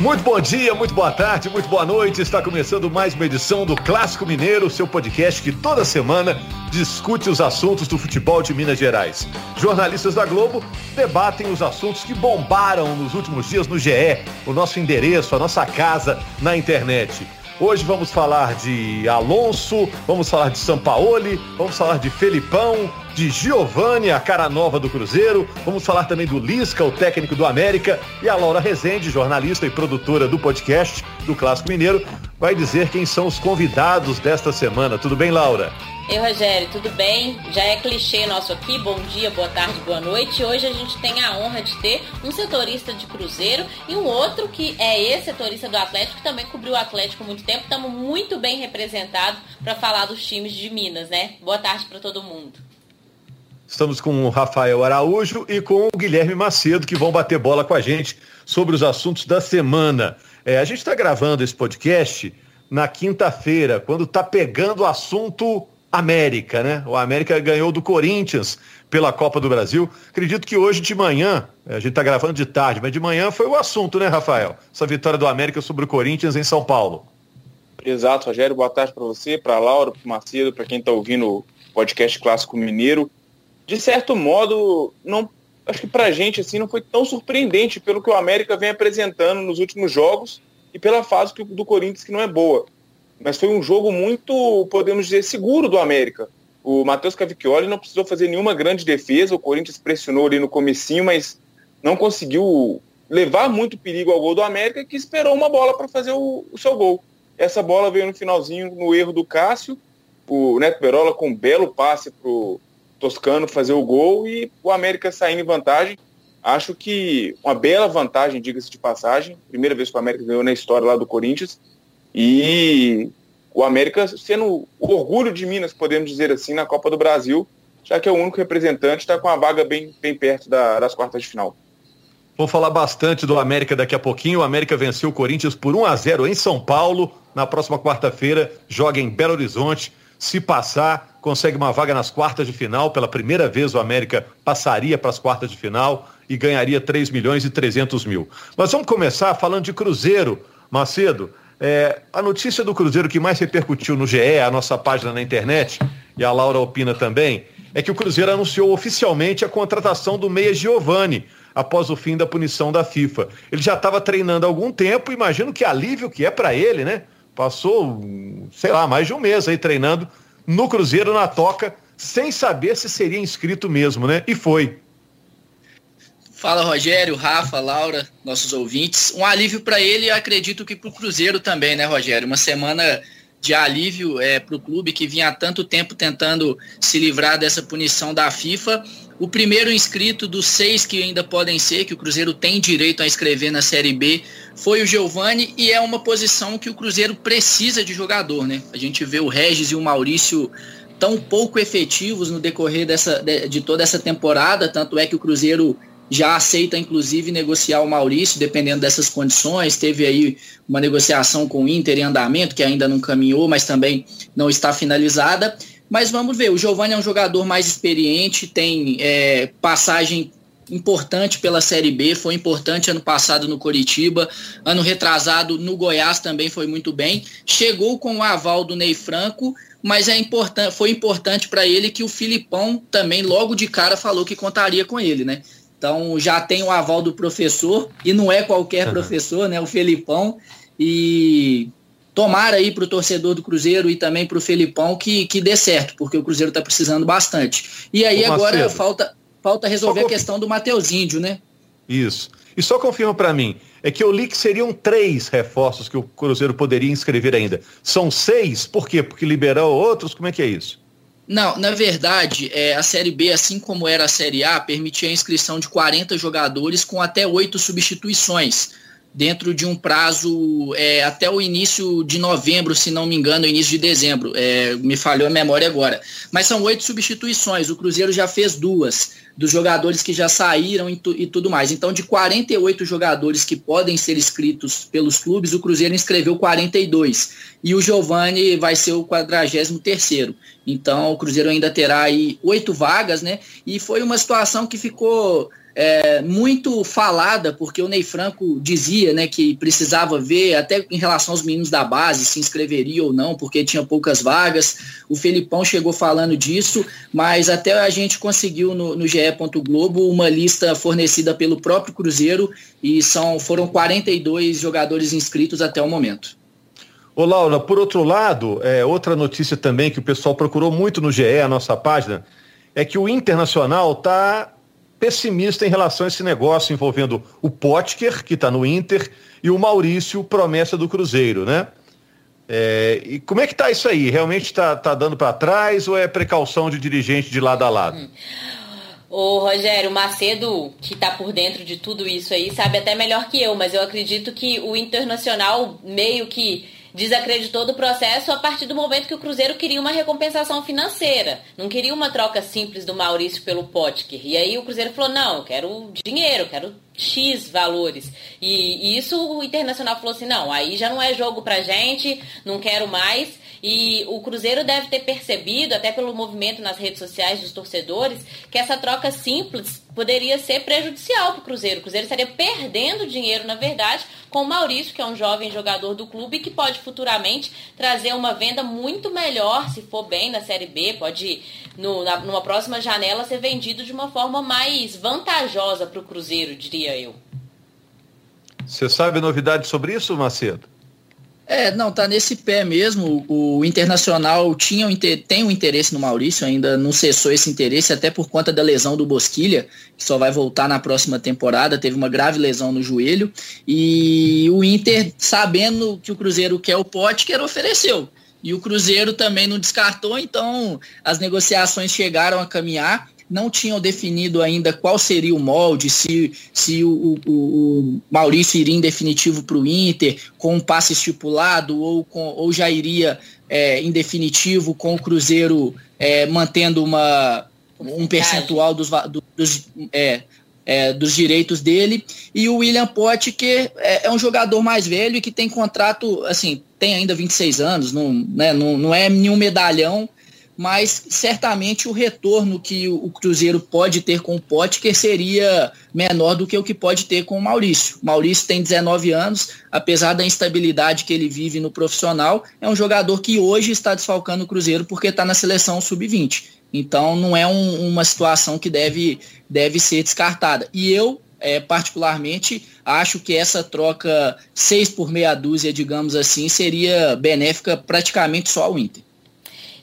Muito bom dia, muito boa tarde, muito boa noite. Está começando mais uma edição do Clássico Mineiro, seu podcast que toda semana discute os assuntos do futebol de Minas Gerais. Jornalistas da Globo debatem os assuntos que bombaram nos últimos dias no GE, o nosso endereço, a nossa casa na internet. Hoje vamos falar de Alonso, vamos falar de Sampaoli, vamos falar de Felipão, de Giovani, a cara nova do Cruzeiro, vamos falar também do Lisca, o técnico do América, e a Laura Rezende, jornalista e produtora do podcast do Clássico Mineiro, vai dizer quem são os convidados desta semana. Tudo bem, Laura? Ei, Rogério, tudo bem? Já é clichê nosso aqui, bom dia, boa tarde, boa noite. Hoje a gente tem a honra de ter um setorista de Cruzeiro e um outro que é ex-setorista do Atlético, que também cobriu o Atlético há muito tempo. Estamos muito bem representados para falar dos times de Minas, né? Boa tarde para todo mundo. Estamos com o Rafael Araújo e com o Guilherme Macedo, que vão bater bola com a gente sobre os assuntos da semana. É, a gente está gravando esse podcast na quinta-feira, quando está pegando o assunto América, né? O América ganhou do Corinthians pela Copa do Brasil. Acredito que hoje de manhã, a gente está gravando de tarde, mas de manhã foi o assunto, né, Rafael? Essa vitória do América sobre o Corinthians em São Paulo. Exato, Rogério. Boa tarde para você, para Laura, para Macedo, para quem está ouvindo o podcast Clássico Mineiro. De certo modo, não, acho que para a gente assim não foi tão surpreendente pelo que o América vem apresentando nos últimos jogos e pela fase do Corinthians que não é boa mas foi um jogo muito, podemos dizer, seguro do América. O Matheus Cavicchioli não precisou fazer nenhuma grande defesa, o Corinthians pressionou ali no comecinho, mas não conseguiu levar muito perigo ao gol do América, que esperou uma bola para fazer o, o, seu gol. Essa bola veio no finalzinho, no erro do Cássio, o Neto Berola com um belo passe para o Toscano fazer o gol e o América saindo em vantagem. Acho que uma bela vantagem, diga-se de passagem. Primeira vez que o América ganhou na história lá do Corinthians. E o América sendo o orgulho de Minas, podemos dizer assim, na Copa do Brasil, já que é o único representante, está com a vaga bem, bem perto da, das quartas de final. Vou falar bastante do América daqui a pouquinho. O América venceu o Corinthians por 1 a 0 em São Paulo. Na próxima quarta-feira, joga em Belo Horizonte. Se passar, consegue uma vaga nas quartas de final. Pela primeira vez, o América passaria para as quartas de final e ganharia 3 milhões e 300 mil. Mas vamos começar falando de Cruzeiro. Macedo, é, a notícia do Cruzeiro que mais repercutiu no GE, a nossa página na internet, e a Laura opina também, é que o Cruzeiro anunciou oficialmente a contratação do Meia Giovani após o fim da punição da FIFA. Ele já estava treinando há algum tempo, imagino que alívio que é para ele, né? Passou, sei lá, mais de um mês aí treinando no Cruzeiro na toca, sem saber se seria inscrito mesmo, né? E foi. Fala Rogério, Rafa, Laura, nossos ouvintes. Um alívio para ele e acredito que para o Cruzeiro também, né, Rogério? Uma semana de alívio é, para o clube que vinha há tanto tempo tentando se livrar dessa punição da FIFA. O primeiro inscrito dos seis que ainda podem ser, que o Cruzeiro tem direito a escrever na Série B, foi o Giovani e é uma posição que o Cruzeiro precisa de jogador, né? A gente vê o Regis e o Maurício tão pouco efetivos no decorrer dessa, de, de toda essa temporada, tanto é que o Cruzeiro já aceita inclusive negociar o Maurício, dependendo dessas condições. Teve aí uma negociação com o Inter em andamento, que ainda não caminhou, mas também não está finalizada. Mas vamos ver, o Giovanni é um jogador mais experiente, tem é, passagem importante pela Série B, foi importante ano passado no Coritiba, ano retrasado no Goiás também foi muito bem. Chegou com o aval do Ney Franco, mas é importante, foi importante para ele que o Filipão também logo de cara falou que contaria com ele, né? Então já tem o aval do professor, e não é qualquer uhum. professor, né? O Felipão. E tomara aí para o torcedor do Cruzeiro e também para o Felipão que, que dê certo, porque o Cruzeiro está precisando bastante. E aí Ô, agora falta, falta resolver a questão do Matheus Índio, né? Isso. E só confirma para mim, é que eu li que seriam três reforços que o Cruzeiro poderia inscrever ainda. São seis? Por quê? Porque liberou outros? Como é que é isso? Não, na verdade, é, a Série B, assim como era a Série A, permitia a inscrição de 40 jogadores com até oito substituições, dentro de um prazo é, até o início de novembro, se não me engano, início de dezembro. É, me falhou a memória agora. Mas são oito substituições, o Cruzeiro já fez duas dos jogadores que já saíram e, tu, e, tudo mais. Então, de 48 jogadores que podem ser inscritos pelos clubes, o Cruzeiro inscreveu 42. E o Giovani vai ser o 43º. Então, o Cruzeiro ainda terá aí oito vagas, né? E foi uma situação que ficou é, muito falada, porque o Ney Franco dizia né, que precisava ver, até em relação aos meninos da base, se inscreveria ou não, porque tinha poucas vagas. O Felipão chegou falando disso, mas até a gente conseguiu no, no GE. Globo uma lista fornecida pelo próprio Cruzeiro e são, foram 42 jogadores inscritos até o momento. Ô Laura, por outro lado, é, outra notícia também que o pessoal procurou muito no GE, a nossa página, é que o Internacional está pessimista em relação a esse negócio envolvendo o Potker, que está no Inter, e o Maurício, promessa do Cruzeiro, né? É, e como é que está isso aí? Realmente está tá dando para trás ou é precaução de dirigente de lado a lado? Hum. Ô Rogério, Macedo, que está por dentro de tudo isso aí, sabe até melhor que eu, mas eu acredito que o Internacional meio que desacreditou do processo a partir do momento que o Cruzeiro queria uma recompensação financeira. Não queria uma troca simples do Maurício pelo Potker. E aí o Cruzeiro falou: não, eu quero dinheiro, eu quero X valores. E, e, isso o Internacional falou assim: não, aí já não é jogo pra gente, não quero mais. E o Cruzeiro deve ter percebido, até pelo movimento nas redes sociais dos torcedores, que essa troca simples poderia ser prejudicial para o Cruzeiro. O Cruzeiro estaria perdendo dinheiro, na verdade, com o Maurício, que é um jovem jogador do clube que pode futuramente trazer uma venda muito melhor, se for bem na Série B, pode, no, na, numa próxima janela, ser vendido de uma forma mais vantajosa para o Cruzeiro, diria eu. Você sabe novidade sobre isso, Macedo? É, não, tá nesse pé mesmo. O, Internacional tinha um, tem um interesse no Maurício, ainda não cessou esse interesse, até por conta da lesão do Bosquilha, que só vai voltar na próxima temporada. Teve uma grave lesão no joelho. E o Inter, sabendo que o Cruzeiro quer o pote, quer ofereceu. E o Cruzeiro também não descartou, então as negociações chegaram a caminhar não tinham definido ainda qual seria o molde, se, se o, o, o Maurício iria em definitivo para o Inter, com um passe estipulado, ou, com, ou já iria é, em definitivo com o Cruzeiro é, mantendo uma, um percentual dos, dos, é, é, dos direitos dele. E o William Pote, que é, é, um jogador mais velho e que tem contrato, assim, tem ainda 26 anos, não, né, não, não é nenhum medalhão, mas certamente o retorno que o Cruzeiro pode ter com o Potker seria menor do que o que pode ter com o Maurício. O Maurício tem 19 anos, apesar da instabilidade que ele vive no profissional, é um jogador que hoje está desfalcando o Cruzeiro porque está na seleção sub-20. Então não é um, uma situação que deve, deve ser descartada. E eu, é, particularmente, acho que essa troca 6 por meia dúzia, digamos assim, seria benéfica praticamente só ao Inter.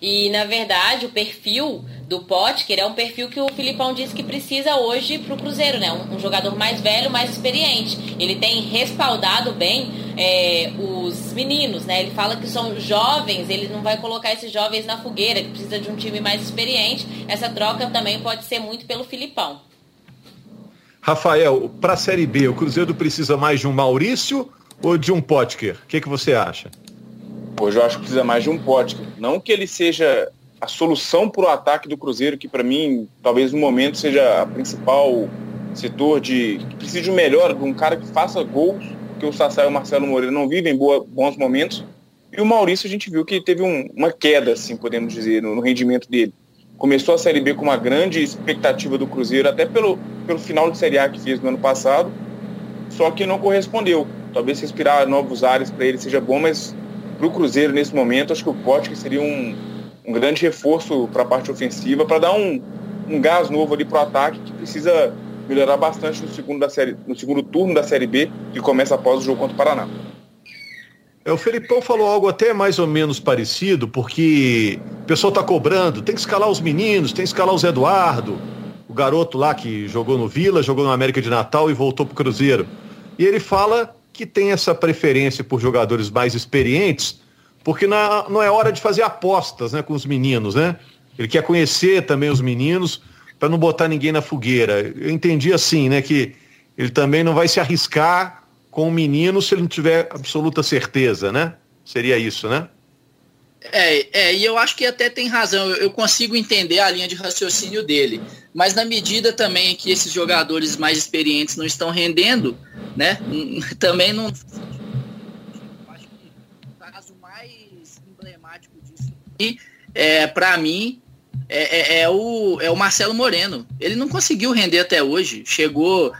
E, na verdade, o perfil do Potker é um perfil que o Filipão disse que precisa hoje para o Cruzeiro, né? Um, um, jogador mais velho, mais experiente. Ele tem respaldado bem é, os meninos, né? Ele fala que são jovens, ele não vai colocar esses jovens na fogueira, que precisa de um time mais experiente. Essa troca também pode ser muito pelo Filipão. Rafael, para a Série B, o Cruzeiro precisa mais de um Maurício ou de um Potker? O que, que você acha? Hoje eu acho que precisa mais de um Potker. Não que ele seja a solução para o ataque do Cruzeiro, que para mim, talvez no momento seja a principal setor de que precisa de um melhor, de um cara que faça gols, porque o Sassá e o Marcelo Moreira não vivem boa, bons momentos. E o Maurício a gente viu que teve um, uma queda, assim, podemos dizer, no, no, rendimento dele. Começou a Série B com uma grande expectativa do Cruzeiro, até pelo, pelo final de Série A que fez no ano passado, só que não correspondeu. Talvez respirar novos ares para ele seja bom, mas para o Cruzeiro nesse momento, acho que o Potker seria um, um grande reforço para a parte ofensiva, para dar um, um gás novo ali para o ataque, que precisa melhorar bastante no segundo, da série, no segundo turno da Série B, que começa após o jogo contra o Paraná. É, o Felipão falou algo até mais ou menos parecido, porque o pessoal está cobrando, tem que escalar os meninos, tem que escalar o Zé Eduardo, o garoto lá que jogou no Vila, jogou no América de Natal e voltou para o Cruzeiro. E ele fala que tem essa preferência por jogadores mais experientes, porque na, não é hora de fazer apostas né, com os meninos, né? Ele quer conhecer também os meninos para não botar ninguém na fogueira. Eu entendi assim, né, que ele também não vai se arriscar com o menino se ele não tiver absoluta certeza, né? Seria isso, né? É, é, e eu acho que até tem razão. Eu, eu consigo entender a linha de raciocínio dele. Mas na medida também que esses jogadores mais experientes não estão rendendo, né? Também não. Acho que o caso mais emblemático disso e é, para mim é, é, é, o, é o Marcelo Moreno. Ele não conseguiu render até hoje. Chegou.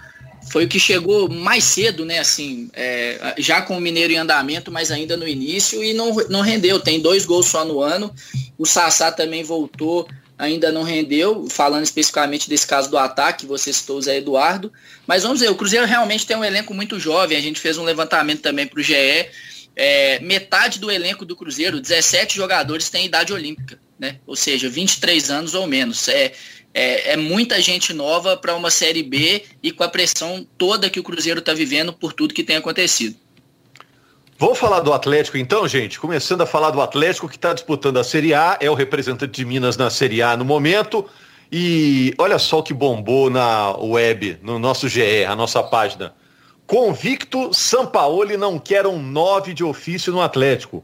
Foi o que chegou mais cedo, né? Assim, é, já com o Mineiro em andamento, mas ainda no início, e não, não rendeu. Tem dois gols só no ano. O Sassá também voltou, ainda não rendeu. Falando especificamente desse caso do ataque, você citou o Zé Eduardo. Mas vamos ver, o Cruzeiro realmente tem um elenco muito jovem. A gente fez um levantamento também para o GE. É, metade do elenco do Cruzeiro, 17 jogadores, tem idade olímpica né? Ou seja, 23 anos ou menos. É, é, é muita gente nova para uma Série B e com a pressão toda que o Cruzeiro está vivendo por tudo que tem acontecido. Vamos falar do Atlético então, gente? Começando a falar do Atlético que está disputando a Série A, é o representante de Minas na Série A no momento. E olha só o que bombou na web, no nosso GE, a nossa página. Convicto, Sampaoli não quer um 9 de ofício no Atlético.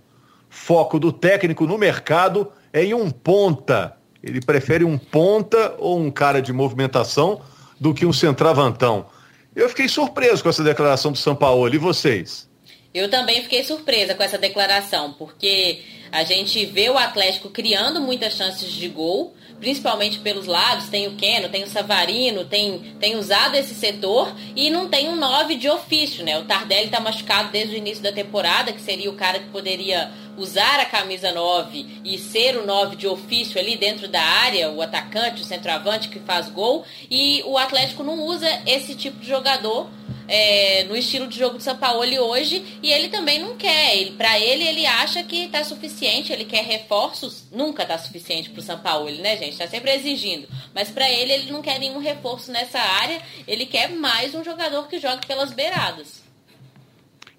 Foco do técnico no mercado é em um ponta. Ele prefere um ponta ou um cara de movimentação do que um centravantão. Eu fiquei surpreso com essa declaração do São Paulo. E vocês? Eu também fiquei surpresa com essa declaração, porque a gente vê o Atlético criando muitas chances de gol, principalmente pelos lados, tem o Keno, tem o Savarino, tem, tem usado esse setor e não tem um 9 de ofício, né? O Tardelli está machucado desde o início da temporada, que seria o cara que poderia usar a camisa 9 e ser o 9 de ofício ali dentro da área, o atacante, o centroavante que faz gol, e o Atlético não usa esse tipo de jogador é, no estilo de jogo de São Paulo hoje e ele também não quer. Ele, para ele, ele acha que está suficiente, ele quer reforços. Nunca está suficiente para o São Paulo, né, gente? Está sempre exigindo. Mas para ele, ele não quer nenhum reforço nessa área. Ele quer mais um jogador que jogue pelas beiradas.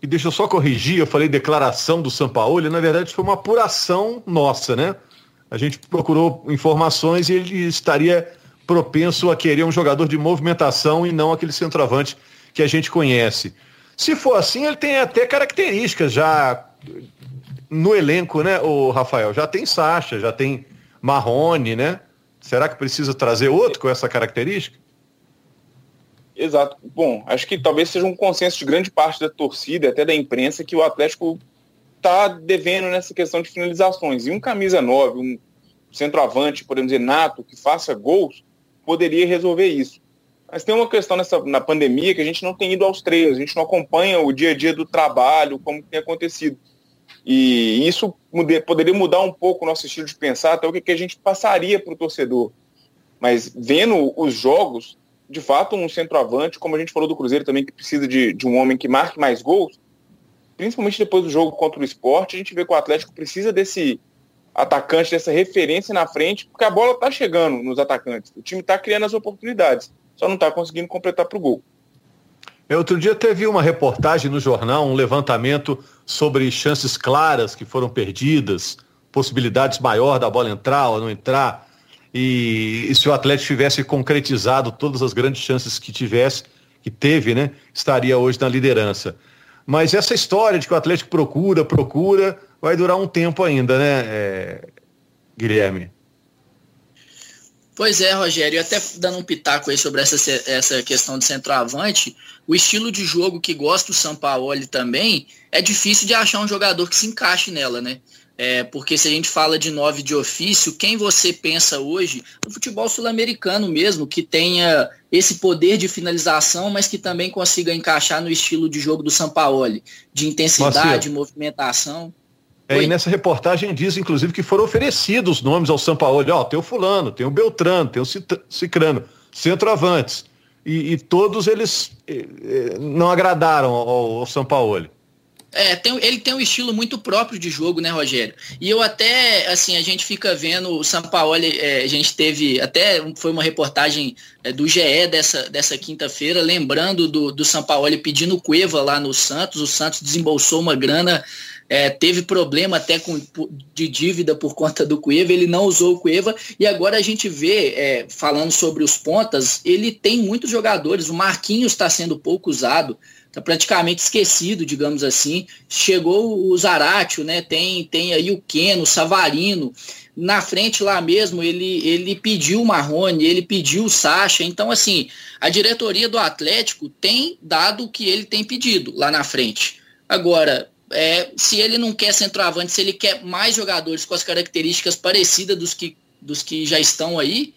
E deixa eu só corrigir, eu falei declaração do São Paulo, na verdade foi uma apuração nossa, né? A gente procurou informações e ele estaria propenso a querer um jogador de movimentação e não aquele centroavante que a gente conhece. Se for assim, ele tem até características já no elenco, né, o Rafael? Já tem Sacha, já tem Marrone, né? Será que precisa trazer outro com essa característica? Exato. Bom, acho que talvez seja um consenso de grande parte da torcida, até da imprensa, que o Atlético está devendo nessa questão de finalizações. E um camisa 9, um centroavante, podemos dizer, nato, que faça gols, poderia resolver isso. Mas tem uma questão nessa, na pandemia que a gente não tem ido aos treinos, a gente não acompanha o dia a dia do trabalho, como tem acontecido. E isso poderia mudar um pouco o nosso estilo de pensar, até o que, que a gente passaria para o torcedor. Mas vendo os jogos, de fato, um centroavante, como a gente falou do Cruzeiro também, que precisa de, de um homem que marque mais gols, principalmente depois do jogo contra o esporte, a gente vê que o Atlético precisa desse atacante, dessa referência na frente, porque a bola está chegando nos atacantes. O time está criando as oportunidades só não está conseguindo completar para o gol. Outro dia teve uma reportagem no jornal, um levantamento sobre chances claras que foram perdidas, possibilidades maior da bola entrar ou não entrar. E, e se o Atlético tivesse concretizado todas as grandes chances que tivesse, que teve, né, estaria hoje na liderança. Mas essa história de que o Atlético procura, procura, vai durar um tempo ainda, né, é, Guilherme? Pois é, Rogério, e até dando um pitaco aí sobre essa, essa questão de centroavante, o estilo de jogo que gosta o Sampaoli também, é difícil de achar um jogador que se encaixe nela, né? É, porque se a gente fala de nove de ofício, quem você pensa hoje no futebol sul-americano mesmo, que tenha esse poder de finalização, mas que também consiga encaixar no estilo de jogo do Sampaoli, de intensidade, de movimentação. É, e nessa reportagem diz, inclusive, que foram oferecidos nomes ao São Paulo. Ó, tem o fulano, tem o Beltrano, tem o Cicrano, centroavantes. E, e todos eles eh, eh, não agradaram ao, ao São Paulo. É, tem, ele tem um estilo muito próprio de jogo, né, Rogério? E eu até, assim, a gente fica vendo o Sampaoli, é, a gente teve, até foi uma reportagem é, do GE dessa, dessa quinta-feira, lembrando do, do Sampaoli pedindo Cueva lá no Santos, o Santos desembolsou uma grana é, teve problema até com, de dívida por conta do Cueva, ele não usou o Cueva, e agora a gente vê, é, falando sobre os pontas, ele tem muitos jogadores, o Marquinhos está sendo pouco usado, está praticamente esquecido, digamos assim. Chegou o Zaratio, né? Tem, tem aí o Keno, o Savarino. Na frente lá mesmo, ele, ele pediu o Marrone, ele pediu o Sacha. Então, assim, a diretoria do Atlético tem dado o que ele tem pedido lá na frente. Agora, é, se ele não quer centroavante, se ele quer mais jogadores com as características parecidas dos que dos que já estão aí,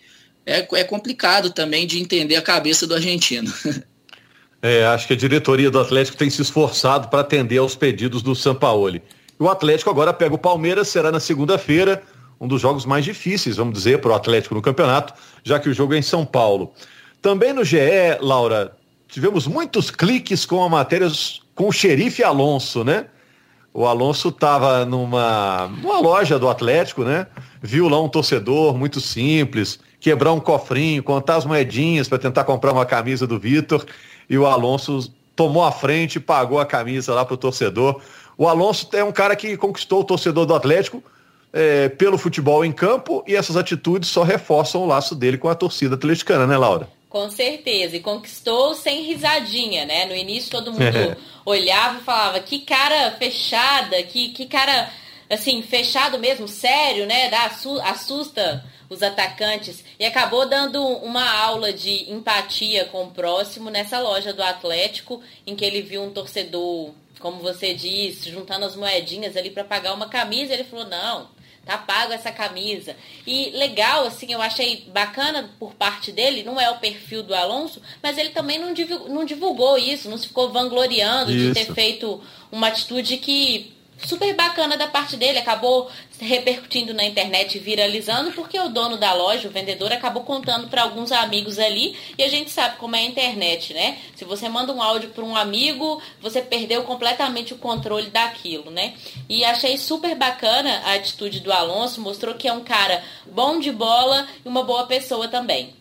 é, é complicado também de entender a cabeça do argentino. É, acho que a diretoria do Atlético tem se esforçado para atender aos pedidos do Sampaoli. O Atlético agora pega o Palmeiras, será na segunda-feira, um dos jogos mais difíceis, vamos dizer, para o Atlético no campeonato, já que o jogo é em São Paulo. Também no GE, Laura, tivemos muitos cliques com a matéria com o xerife Alonso, né? O Alonso estava numa, numa loja do Atlético, né? Viu lá um torcedor muito simples, quebrar um cofrinho, contar as moedinhas para tentar comprar uma camisa do Vitor e o Alonso tomou a frente, pagou a camisa lá para o torcedor. O Alonso é um cara que conquistou o torcedor do Atlético é, pelo futebol em campo e essas atitudes só reforçam o laço dele com a torcida atleticana, né, Laura? Com certeza, e conquistou sem risadinha, né? No início todo mundo é. olhava e falava, que cara fechada, que, que cara, assim, fechado mesmo, sério, né? Dá, assusta os atacantes e acabou dando uma aula de empatia com o próximo nessa loja do Atlético, em que ele viu um torcedor, como você disse, juntando as moedinhas ali para pagar uma camisa. Ele falou: Não, tá pago essa camisa. E legal, assim, eu achei bacana por parte dele, não é o perfil do Alonso, mas ele também não divulgou, não divulgou isso, não se ficou vangloriando isso. de ter feito uma atitude que super bacana da parte dele, acabou repercutindo na internet, viralizando, porque o dono da loja, o vendedor, acabou contando para alguns amigos ali, e a gente sabe como é a internet, né? Se você manda um áudio para um amigo, você perdeu completamente o controle daquilo, né? E achei super bacana a atitude do Alonso, mostrou que é um cara bom de bola e uma boa pessoa também.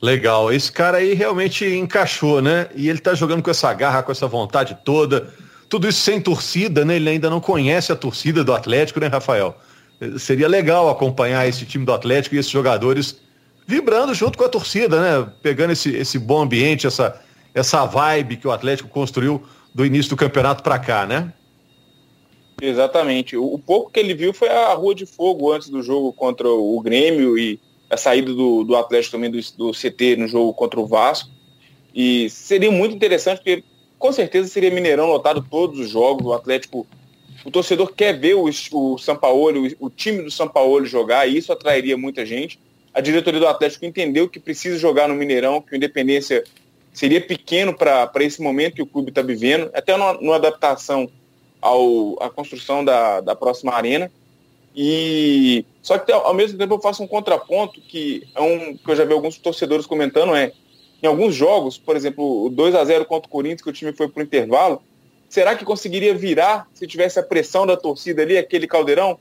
Legal, esse cara aí realmente encaixou, né? E ele tá jogando com essa garra, com essa vontade toda tudo isso sem torcida, né? Ele ainda não conhece a torcida do Atlético, né, Rafael? Seria legal acompanhar esse time do Atlético e esses jogadores vibrando junto com a torcida, né? Pegando esse, esse bom ambiente, essa, essa vibe que o Atlético construiu do início do campeonato para cá, né? Exatamente. O, pouco que ele viu foi a Rua de Fogo antes do jogo contra o Grêmio e a saída do, do Atlético também do, do CT no jogo contra o Vasco. E seria muito interessante, porque com certeza seria Mineirão lotado todos os jogos. O Atlético, o torcedor quer ver o, o São Paulo, o, o time do São Paulo jogar, e isso atrairia muita gente. A diretoria do Atlético entendeu que precisa jogar no Mineirão, que o Independência seria pequeno para esse momento que o clube está vivendo, até numa, adaptação ao, à construção da, da próxima arena. E só que ao mesmo tempo eu faço um contraponto que é um que eu já vi alguns torcedores comentando é em alguns jogos, por exemplo, o 2 a 0 contra o Corinthians, que o time foi para o intervalo, será que conseguiria virar se tivesse a pressão da torcida ali, aquele caldeirão?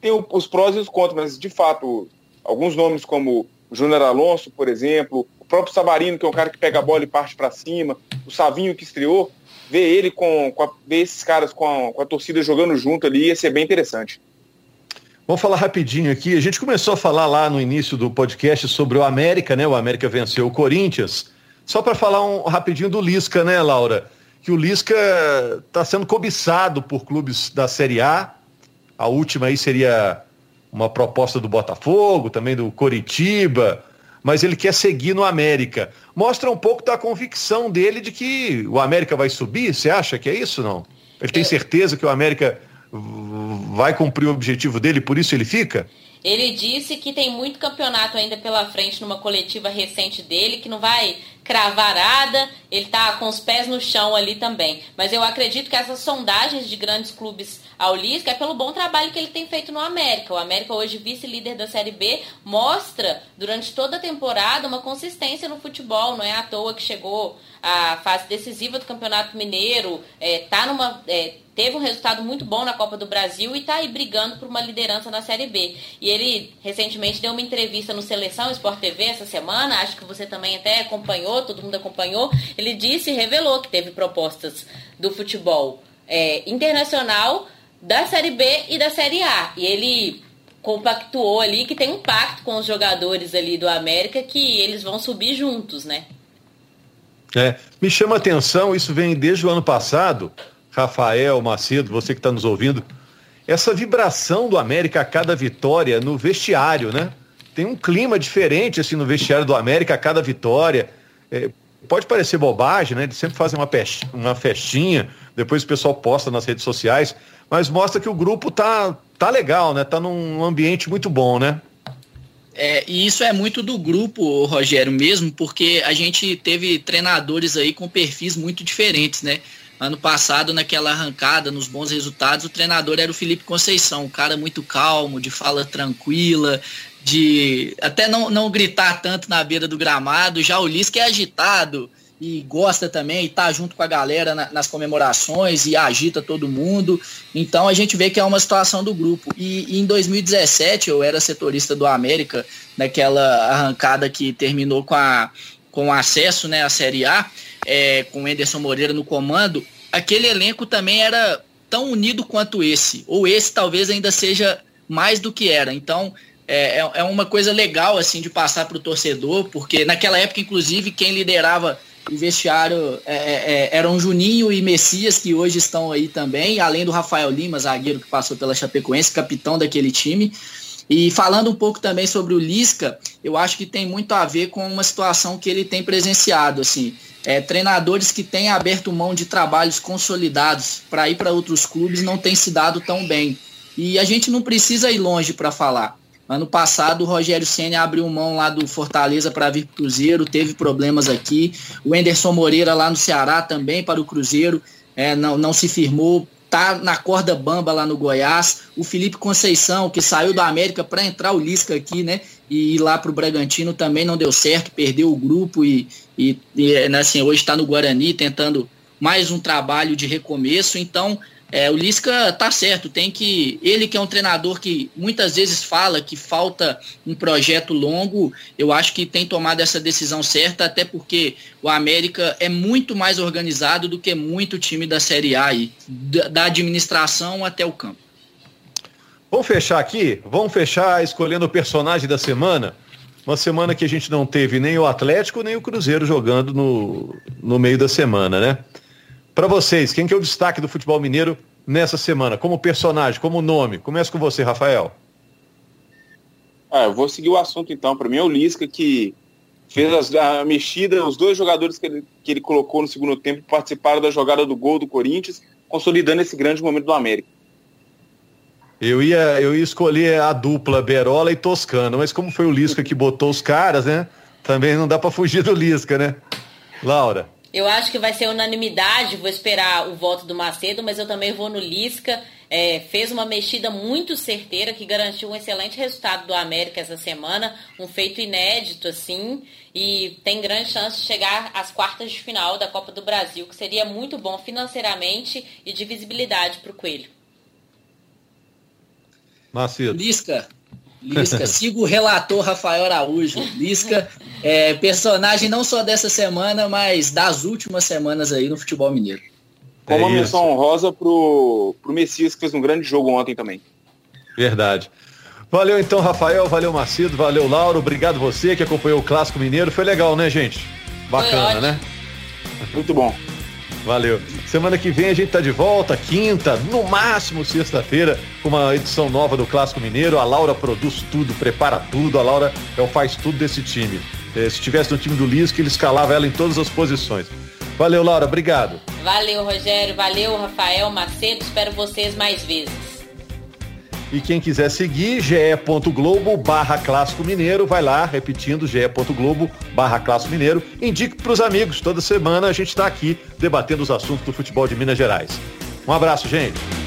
Tem os prós e os contras, mas de fato, alguns nomes como o Júnior Alonso, por exemplo, o próprio Sabarino, que é um cara que pega a bola e parte para cima, o Savinho que estreou, ver ele com, com a, ver esses caras com a, com a torcida jogando junto ali ia ser bem interessante. Vamos falar rapidinho aqui. A gente começou a falar lá no início do podcast sobre o América, né? O América venceu o Corinthians. Só para falar um rapidinho do Lisca, né, Laura? Que o Lisca está sendo cobiçado por clubes da Série A. A última aí seria uma proposta do Botafogo, também do Coritiba, mas ele quer seguir no América. Mostra um pouco da convicção dele de que o América vai subir. Você acha que é isso, não? Ele tem certeza que o América vai cumprir o objetivo dele, por isso ele fica? Ele disse que tem muito campeonato ainda pela frente numa coletiva recente dele, que não vai cravar nada, ele tá com os pés no chão ali também. Mas eu acredito que essas sondagens de grandes clubes ao Lisca é pelo bom trabalho que ele tem feito no América. O América, hoje vice-líder da Série B, mostra durante toda a temporada uma consistência no futebol. Não é à toa que chegou à fase decisiva do Campeonato Mineiro, é, tá numa. É, teve um resultado muito bom na Copa do Brasil e está aí brigando por uma liderança na Série B. E ele recentemente deu uma entrevista no Seleção Sport TV essa semana, acho que você também até acompanhou, todo mundo acompanhou. Ele disse e revelou que teve propostas do futebol é, internacional da Série B e da Série A. E ele compactuou ali que tem um pacto com os jogadores ali do América que eles vão subir juntos, né? É, me chama atenção, isso vem desde o ano passado, Rafael, Macedo, você que está nos ouvindo, essa vibração do América a cada vitória no vestiário, né? Tem um clima diferente assim no vestiário do América a cada vitória. É, pode parecer bobagem, né? Eles sempre fazem uma, uma festinha, depois o pessoal posta nas redes sociais, mas mostra que o grupo tá, tá legal, né? Tá num ambiente muito bom, né? É, e isso é muito do grupo, Rogério, mesmo, porque a gente teve treinadores aí com perfis muito diferentes, né? Ano passado, naquela arrancada, nos bons resultados, o treinador era o Felipe Conceição, um cara muito calmo, de fala tranquila, de até não, não gritar tanto na beira do gramado. Já o Lisca é agitado e gosta também, e tá junto com a galera na, nas comemorações e agita todo mundo. Então a gente vê que é uma situação do grupo. E, e em 2017 eu era setorista do América, naquela arrancada que terminou com, a, com acesso né, à Série A é, com o Anderson Moreira no comando, aquele elenco também era tão unido quanto esse, ou esse talvez ainda seja mais do que era. Então é, é, é uma coisa legal assim de passar para o torcedor, porque naquela época, inclusive, quem liderava o vestiário é, é, é, eram Juninho e Messias, que hoje estão aí também, além do Rafael Lima, zagueiro que passou pela Chapecoense, capitão daquele time. E falando um pouco também sobre o Lisca, eu acho que tem muito a ver com uma situação que ele tem presenciado. Assim, é, treinadores que têm aberto mão de trabalhos consolidados para ir para outros clubes não têm se dado tão bem. E a gente não precisa ir longe para falar. Ano passado, o Rogério Senna abriu mão lá do Fortaleza para vir para o Cruzeiro, teve problemas aqui. O Enderson Moreira lá no Ceará também para o Cruzeiro, é, não, não se firmou, tá na corda bamba lá no Goiás. O Felipe Conceição, que saiu da América para entrar o Lisca aqui, né? E ir lá para o Bragantino também não deu certo, perdeu o grupo e, e, e né, assim, hoje está no Guarani tentando mais um trabalho de recomeço. Então, é, o Lisca tá certo, tem que. Ele que é um treinador que muitas vezes fala que falta um projeto longo, eu acho que tem tomado essa decisão certa, até porque o América é muito mais organizado do que muito time da Série A aí, da administração até o campo. Vamos fechar aqui? Vamos fechar escolhendo o personagem da semana. Uma semana que a gente não teve nem o Atlético nem o Cruzeiro jogando no, no meio da semana, né? Para vocês, quem que é o destaque do futebol mineiro nessa semana? Como personagem, como nome? Começa com você, Rafael. Ah, eu vou seguir o assunto então. Para mim é o Lisca que fez as, a mexida, os dois jogadores que ele, que ele colocou no segundo tempo participaram da jogada do gol do Corinthians, consolidando esse grande momento do América. Eu ia, eu ia escolher a dupla Berola e Toscano, mas como foi o Lisca que botou os caras, né? Também não dá para fugir do Lisca, né? Laura. Eu acho que vai ser unanimidade, vou esperar o voto do Macedo, mas eu também vou no Lisca. É, fez uma mexida muito certeira que garantiu um excelente resultado do América essa semana, um feito inédito assim, e tem grande chance de chegar às quartas de final da Copa do Brasil, que seria muito bom financeiramente e de visibilidade para o Coelho. Macedo. Lisca, Lisca, siga o relator Rafael Araújo. Lisca, é, personagem não só dessa semana, mas das últimas semanas aí no futebol mineiro. Com é uma menção honrosa pro, pro Messias, que fez um grande jogo ontem também. Verdade. Valeu então, Rafael, valeu Macedo, valeu Lauro, obrigado você que acompanhou o Clássico Mineiro. Foi legal, né, gente? Bacana, né? Muito bom. Valeu. Semana que vem a gente tá de volta, quinta, no máximo sexta-feira, com uma edição nova do Clássico Mineiro. A Laura produz tudo, prepara tudo, a Laura é o faz tudo desse time. É, se tivesse no time do Lisca, ele escalava ela em todas as posições. Valeu, Laura, obrigado. Valeu, Rogério, valeu, Rafael Macedo, espero vocês mais vezes. E quem quiser seguir, ge.globo barra Clássico Mineiro, vai lá, repetindo, ge.globo barra Clássico Mineiro. Indique para os amigos, toda semana a gente está aqui debatendo os assuntos do futebol de Minas Gerais. Um abraço, gente.